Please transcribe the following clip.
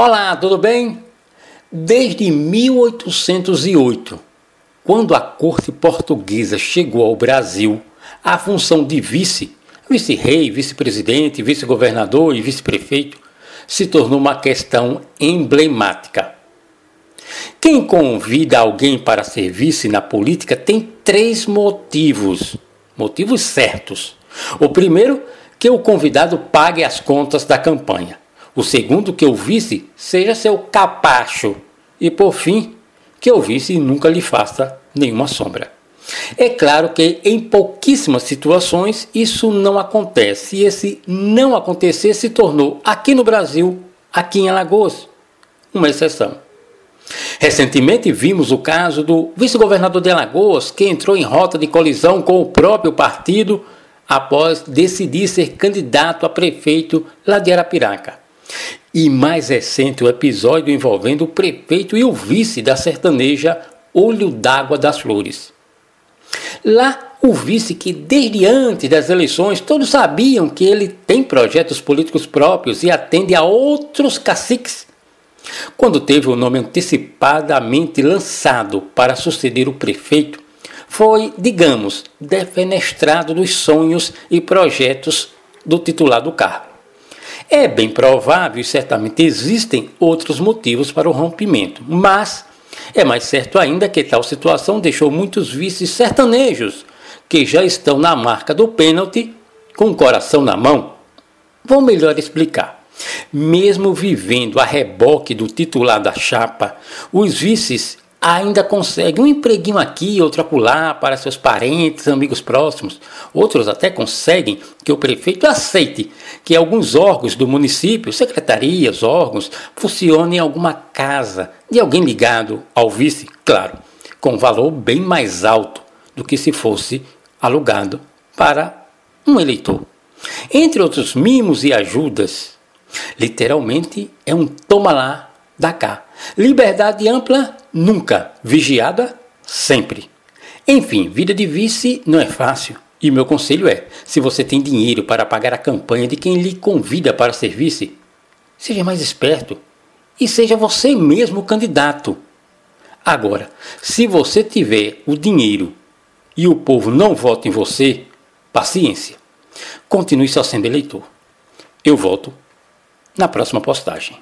Olá, tudo bem? Desde 1808, quando a corte portuguesa chegou ao Brasil, a função de vice, vice-rei, vice-presidente, vice-governador e vice-prefeito se tornou uma questão emblemática. Quem convida alguém para ser vice na política tem três motivos, motivos certos. O primeiro, que o convidado pague as contas da campanha. O segundo, que o vice seja seu capacho. E por fim, que o vice nunca lhe faça nenhuma sombra. É claro que em pouquíssimas situações isso não acontece. E esse não acontecer se tornou, aqui no Brasil, aqui em Alagoas, uma exceção. Recentemente vimos o caso do vice-governador de Alagoas, que entrou em rota de colisão com o próprio partido após decidir ser candidato a prefeito lá de Arapiraca. E mais recente o episódio envolvendo o prefeito e o vice da sertaneja Olho d'Água das Flores. Lá, o vice, que desde antes das eleições todos sabiam que ele tem projetos políticos próprios e atende a outros caciques, quando teve o nome antecipadamente lançado para suceder o prefeito, foi, digamos, defenestrado dos sonhos e projetos do titular do cargo. É bem provável e certamente existem outros motivos para o rompimento, mas é mais certo ainda que tal situação deixou muitos vices sertanejos que já estão na marca do pênalti com o coração na mão. Vou melhor explicar. Mesmo vivendo a reboque do titular da chapa, os vices ainda consegue um empreguinho aqui, outro acolá para seus parentes, amigos próximos. Outros até conseguem que o prefeito aceite que alguns órgãos do município, secretarias, órgãos, funcionem em alguma casa de alguém ligado ao vice, claro, com valor bem mais alto do que se fosse alugado para um eleitor. Entre outros mimos e ajudas, literalmente é um toma lá, da cá. Liberdade ampla nunca, vigiada sempre. Enfim, vida de vice não é fácil. E meu conselho é: se você tem dinheiro para pagar a campanha de quem lhe convida para ser vice, seja mais esperto e seja você mesmo o candidato. Agora, se você tiver o dinheiro e o povo não vota em você, paciência. Continue só sendo eleitor. Eu volto na próxima postagem.